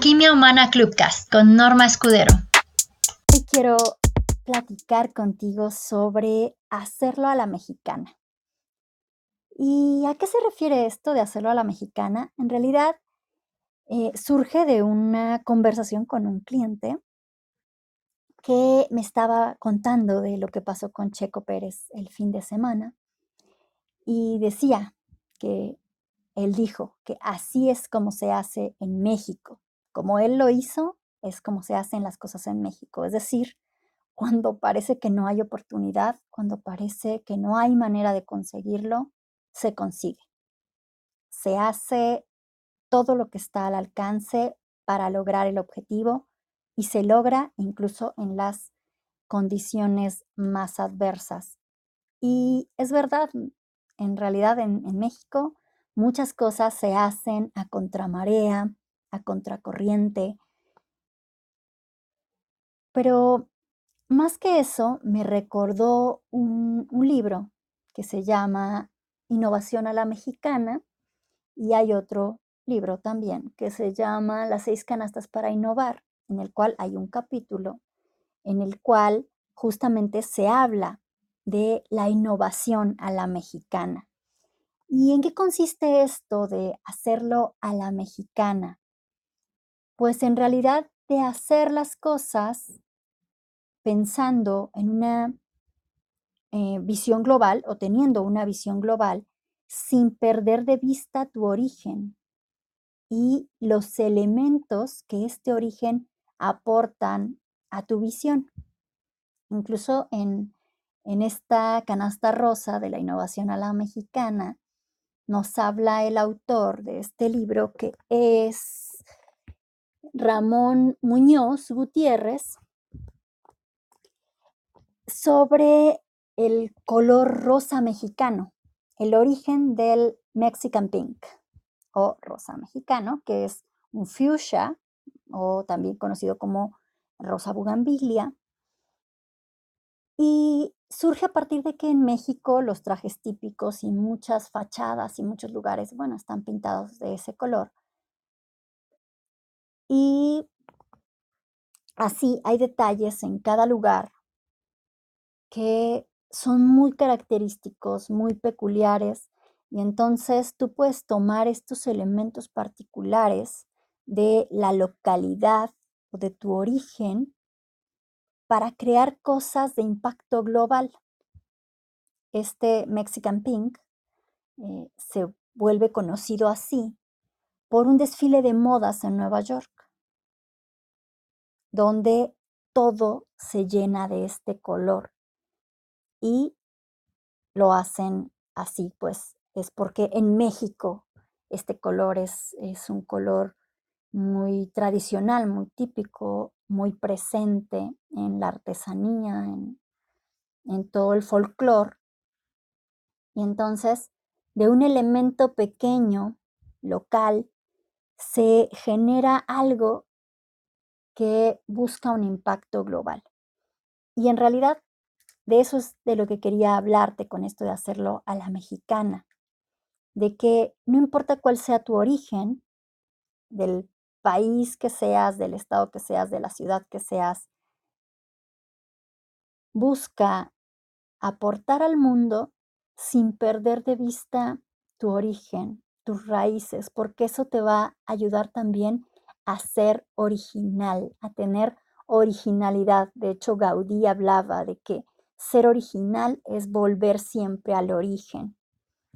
Alquimia Humana Clubcast con Norma Escudero. Hoy quiero platicar contigo sobre hacerlo a la mexicana. ¿Y a qué se refiere esto de hacerlo a la mexicana? En realidad eh, surge de una conversación con un cliente que me estaba contando de lo que pasó con Checo Pérez el fin de semana y decía que él dijo que así es como se hace en México. Como él lo hizo, es como se hacen las cosas en México. Es decir, cuando parece que no hay oportunidad, cuando parece que no hay manera de conseguirlo, se consigue. Se hace todo lo que está al alcance para lograr el objetivo y se logra incluso en las condiciones más adversas. Y es verdad, en realidad en, México muchas cosas se hacen a contramarea, a contracorriente, pero más que eso me recordó un, libro que se llama Innovación a la Mexicana y hay otro libro también que se llama Las seis canastas para innovar en el cual hay un capítulo en el cual justamente se habla de la innovación a la mexicana. ¿Y en qué consiste esto de hacerlo a la mexicana? Pues en realidad de hacer las cosas pensando en una eh, visión global o teniendo una visión global sin perder de vista tu origen y los elementos que este origen aportan a tu visión. Incluso en, esta canasta rosa de la innovación a la mexicana, nos habla el autor de este libro que es Ramón Muñoz Gutiérrez sobre el color rosa mexicano, el origen del Mexican Pink o rosa mexicano, que es un fuchsia o también conocido como rosa bugambilia. Y surge a partir de que en México los trajes típicos y muchas fachadas y muchos lugares, bueno, están pintados de ese color. Y así hay detalles en cada lugar que son muy característicos, muy peculiares, y entonces tú puedes tomar estos elementos particulares de la localidad o de tu origen para crear cosas de impacto global. Este Mexican Pink eh, se vuelve conocido así por un desfile de modas en Nueva York, donde todo se llena de este color y lo hacen así, pues es porque en México este color es, es un color muy tradicional, muy típico, muy presente en la artesanía, en, todo el folclore. Y entonces, de un elemento pequeño, local, se genera algo que busca un impacto global. Y en realidad, de eso es de lo que quería hablarte con esto de hacerlo a la mexicana, de que no importa cuál sea tu origen, del país que seas, del estado que seas, de la ciudad que seas, busca aportar al mundo sin perder de vista tu origen, tus raíces, porque eso te va a ayudar también a ser original, a tener originalidad. De hecho, Gaudí hablaba de que ser original es volver siempre al origen.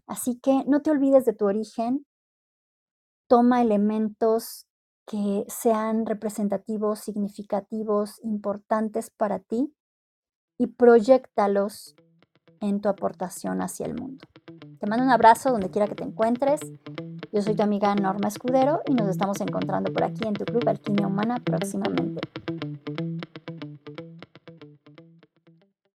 Así que no te olvides de tu origen, toma elementos que sean representativos, significativos, importantes para ti y proyectalos en tu aportación hacia el mundo. Te mando un abrazo donde quiera que te encuentres. Yo soy tu amiga Norma Escudero y nos estamos encontrando por aquí en tu club Alquimia Humana próximamente.